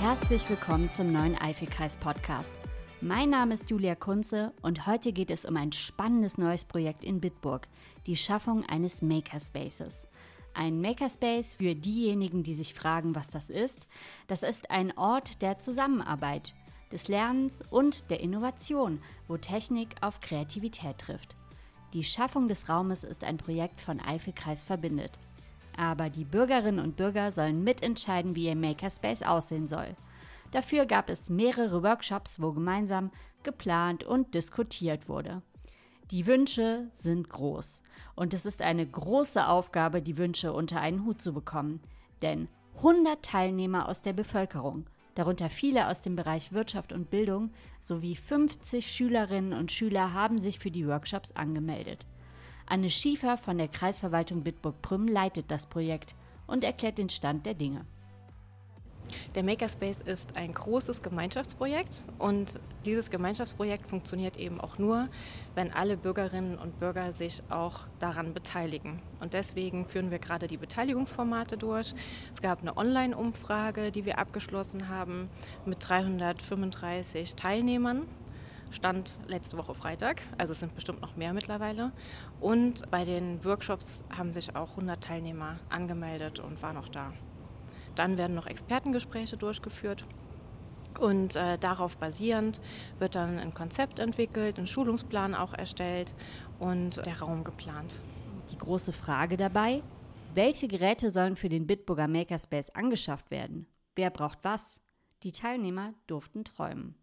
Herzlich willkommen zum neuen Eifelkreis-Podcast. Mein Name ist Julia Kunze und heute geht es um ein spannendes neues Projekt in Bitburg, die Schaffung eines Makerspaces. Ein Makerspace für diejenigen, die sich fragen, was das ist. Das ist ein Ort der Zusammenarbeit, des Lernens und der Innovation, wo Technik auf Kreativität trifft. Die Schaffung des Raumes ist ein Projekt von Eifelkreis verbindet. Aber die Bürgerinnen und Bürger sollen mitentscheiden, wie ihr Makerspace aussehen soll. Dafür gab es mehrere Workshops, wo gemeinsam geplant und diskutiert wurde. Die Wünsche sind groß und es ist eine große Aufgabe, die Wünsche unter einen Hut zu bekommen. Denn 100 Teilnehmer aus der Bevölkerung, darunter viele aus dem Bereich Wirtschaft und Bildung, sowie 50 Schülerinnen und Schüler haben sich für die Workshops angemeldet. Anne Schiefer von der Kreisverwaltung Bitburg-Prüm leitet das Projekt und erklärt den Stand der Dinge. Der Makerspace ist ein großes Gemeinschaftsprojekt und dieses Gemeinschaftsprojekt funktioniert eben auch nur, wenn alle Bürgerinnen und Bürger sich auch daran beteiligen. Und deswegen führen wir gerade die Beteiligungsformate durch. Es gab eine Online-Umfrage, die wir abgeschlossen haben mit 335 Teilnehmern Stand letzte Woche Freitag, also es sind bestimmt noch mehr mittlerweile. Und bei den Workshops haben sich auch 100 Teilnehmer angemeldet und waren noch da. Dann werden noch Expertengespräche durchgeführt. Und äh, darauf basierend wird dann ein Konzept entwickelt, ein Schulungsplan auch erstellt und der Raum geplant. Die große Frage dabei, welche Geräte sollen für den Bitburger Makerspace angeschafft werden? Wer braucht was? Die Teilnehmer durften träumen.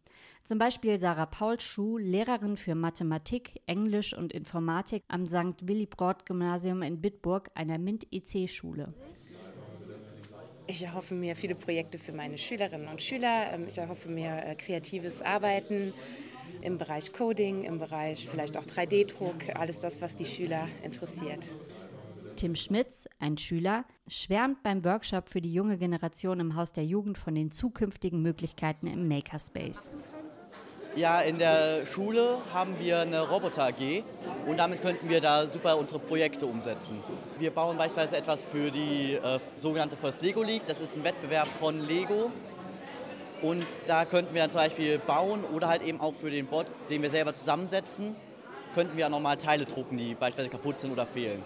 Zum Beispiel Sarah Paulschuh, Lehrerin für Mathematik, Englisch und Informatik am St. Willibrord-Gymnasium in Bitburg, einer MINT-EC-Schule. Ich erhoffe mir viele Projekte für meine Schülerinnen und Schüler. Ähm, ich erhoffe mir äh, kreatives Arbeiten im Bereich Coding, im Bereich vielleicht auch 3D-Druck, alles das, was die Schüler interessiert. Tim Schmitz, ein Schüler, schwärmt beim Workshop für die junge Generation im Haus der Jugend von den zukünftigen Möglichkeiten im Makerspace. Ja, in der Schule haben wir eine Roboter AG und damit könnten wir da super unsere Projekte umsetzen. Wir bauen beispielsweise etwas für die äh, sogenannte First Lego League. Das ist ein Wettbewerb von Lego. Und da könnten wir dann zum Beispiel bauen oder halt eben auch für den Bot, den wir selber zusammensetzen, könnten wir auch nochmal Teile drucken, die beispielsweise kaputt sind oder fehlen.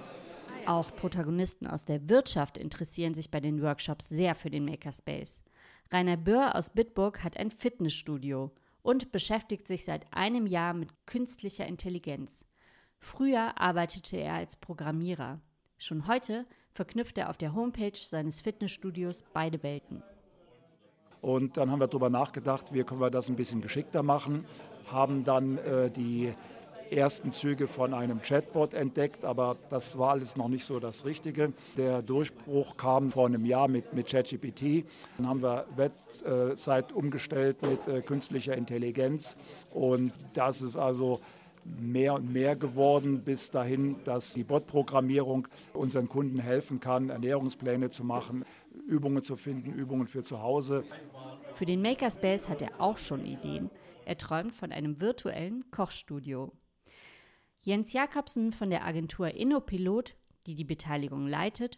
Auch Protagonisten aus der Wirtschaft interessieren sich bei den Workshops sehr für den Makerspace. Rainer Böhr aus Bitburg hat ein Fitnessstudio und beschäftigt sich seit einem Jahr mit künstlicher Intelligenz. Früher arbeitete er als Programmierer. Schon heute verknüpft er auf der Homepage seines Fitnessstudios beide Welten. Und dann haben wir darüber nachgedacht, wie können wir das ein bisschen geschickter machen, haben dann äh, die ersten Züge von einem Chatbot entdeckt, aber das war alles noch nicht so das Richtige. Der Durchbruch kam vor einem Jahr mit, mit ChatGPT. Dann haben wir Website umgestellt mit äh, künstlicher Intelligenz und das ist also mehr und mehr geworden, bis dahin, dass die Bot-Programmierung unseren Kunden helfen kann, Ernährungspläne zu machen, Übungen zu finden, Übungen für zu Hause. Für den Makerspace hat er auch schon Ideen. Er träumt von einem virtuellen Kochstudio. Jens Jakobsen von der Agentur Innopilot, die die Beteiligung leitet,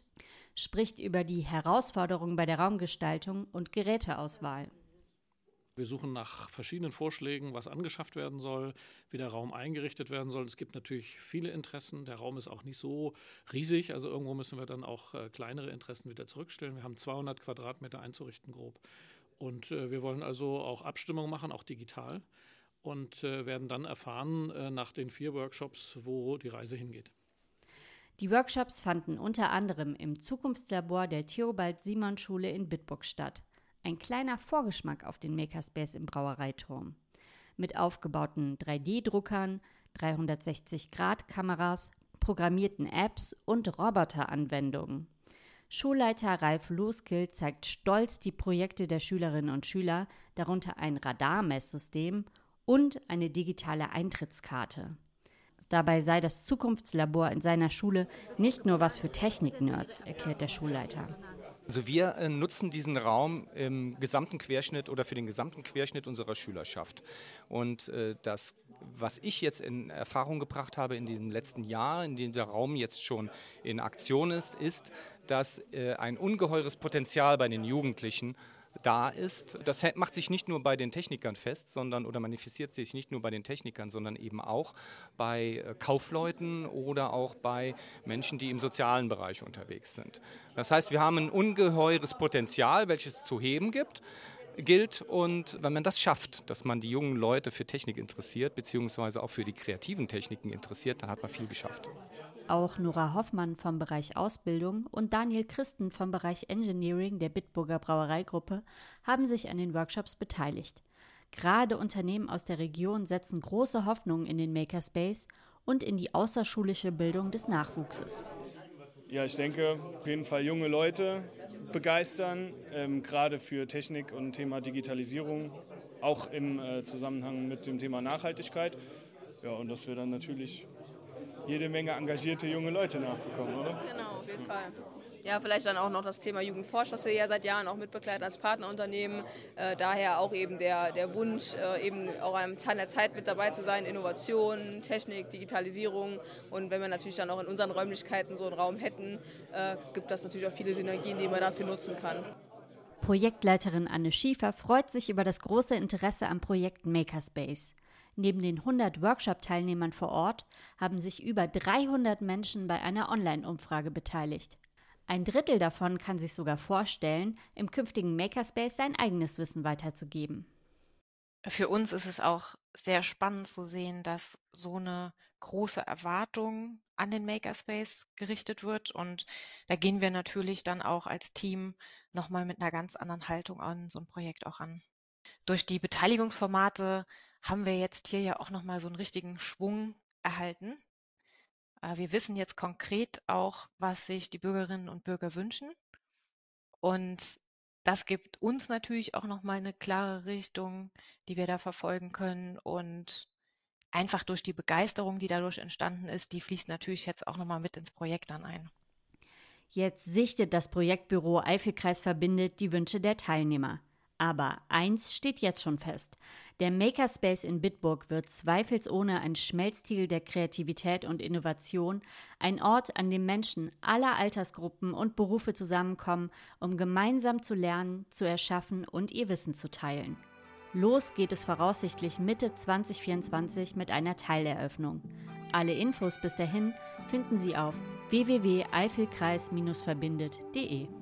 spricht über die Herausforderungen bei der Raumgestaltung und Geräteauswahl. Wir suchen nach verschiedenen Vorschlägen, was angeschafft werden soll, wie der Raum eingerichtet werden soll. Es gibt natürlich viele Interessen. Der Raum ist auch nicht so riesig. Also irgendwo müssen wir dann auch äh, kleinere Interessen wieder zurückstellen. Wir haben 200 Quadratmeter einzurichten grob. Und äh, wir wollen also auch Abstimmung machen, auch digital und äh, werden dann erfahren äh, nach den vier Workshops, wo die Reise hingeht. Die Workshops fanden unter anderem im Zukunftslabor der Theobald-Simon-Schule in Bitburg statt. Ein kleiner Vorgeschmack auf den Makerspace im Brauereiturm. Mit aufgebauten 3D-Druckern, 360-Grad-Kameras, programmierten Apps und Roboteranwendungen. Schulleiter Ralf Loskill zeigt stolz die Projekte der Schülerinnen und Schüler, darunter ein Radarmesssystem und eine digitale Eintrittskarte. Dabei sei das Zukunftslabor in seiner Schule nicht nur was für Technik-Nerds, erklärt der Schulleiter. Also wir äh, nutzen diesen Raum im gesamten Querschnitt oder für den gesamten Querschnitt unserer Schülerschaft. Und äh, das, was ich jetzt in Erfahrung gebracht habe in diesem letzten Jahr, in dem der Raum jetzt schon in Aktion ist, ist, dass äh, ein ungeheures Potenzial bei den Jugendlichen da ist. Das macht sich nicht nur bei den Technikern fest, sondern oder manifestiert sich nicht nur bei den Technikern, sondern eben auch bei äh, Kaufleuten oder auch bei Menschen, die im sozialen Bereich unterwegs sind. Das heißt, wir haben ein ungeheures Potenzial, welches es zu heben gibt gilt. Und wenn man das schafft, dass man die jungen Leute für Technik interessiert, beziehungsweise auch für die kreativen Techniken interessiert, dann hat man viel geschafft. Auch Nora Hoffmann vom Bereich Ausbildung und Daniel Christen vom Bereich Engineering der Bitburger Brauereigruppe haben sich an den Workshops beteiligt. Gerade Unternehmen aus der Region setzen große Hoffnungen in den Makerspace und in die außerschulische Bildung des Nachwuchses. Ja, ich denke, auf jeden Fall junge Leute begeistern, ähm, gerade für Technik und Thema Digitalisierung, auch im äh, Zusammenhang mit dem Thema Nachhaltigkeit. Ja, und dass wir dann natürlich jede Menge engagierte junge Leute nachbekommen, oder? Genau, auf jeden Fall. Ja, vielleicht dann auch noch das Thema Jugendforsch, was wir ja seit Jahren auch mitbegleiten als Partnerunternehmen. Äh, daher auch eben der, der Wunsch, äh, eben auch am Teil der Zeit mit dabei zu sein, Innovation, Technik, Digitalisierung. Und wenn wir natürlich dann auch in unseren Räumlichkeiten so einen Raum hätten, äh, gibt das natürlich auch viele Synergien, die man dafür nutzen kann. Projektleiterin Anne Schiefer freut sich über das große Interesse am Projekt Makerspace. Neben den 100 Workshop-Teilnehmern vor Ort haben sich über 300 Menschen bei einer Online-Umfrage beteiligt. Ein Drittel davon kann sich sogar vorstellen, im künftigen Makerspace sein eigenes Wissen weiterzugeben. Für uns ist es auch sehr spannend zu sehen, dass so eine große Erwartung an den Makerspace gerichtet wird. Und da gehen wir natürlich dann auch als Team nochmal mit einer ganz anderen Haltung an so ein Projekt auch an. Durch die Beteiligungsformate haben wir jetzt hier ja auch nochmal so einen richtigen Schwung erhalten. Äh, wir wissen jetzt konkret auch, was sich die Bürgerinnen und Bürger wünschen. Und das gibt uns natürlich auch nochmal eine klare Richtung, die wir da verfolgen können. Und einfach durch die Begeisterung, die dadurch entstanden ist, die fließt natürlich jetzt auch nochmal mit ins Projekt dann ein. Jetzt sichtet das Projektbüro Eifelkreis verbindet die Wünsche der Teilnehmer. Aber eins steht jetzt schon fest. Der Makerspace in Bitburg wird zweifelsohne ein Schmelztiegel der Kreativität und Innovation, ein Ort, an dem Menschen aller Altersgruppen und Berufe zusammenkommen, um gemeinsam zu lernen, zu erschaffen und ihr Wissen zu teilen. Los geht es voraussichtlich Mitte 2024 mit einer Teileröffnung. Alle Infos bis dahin finden Sie auf www.eifelkreis-verbindet.de.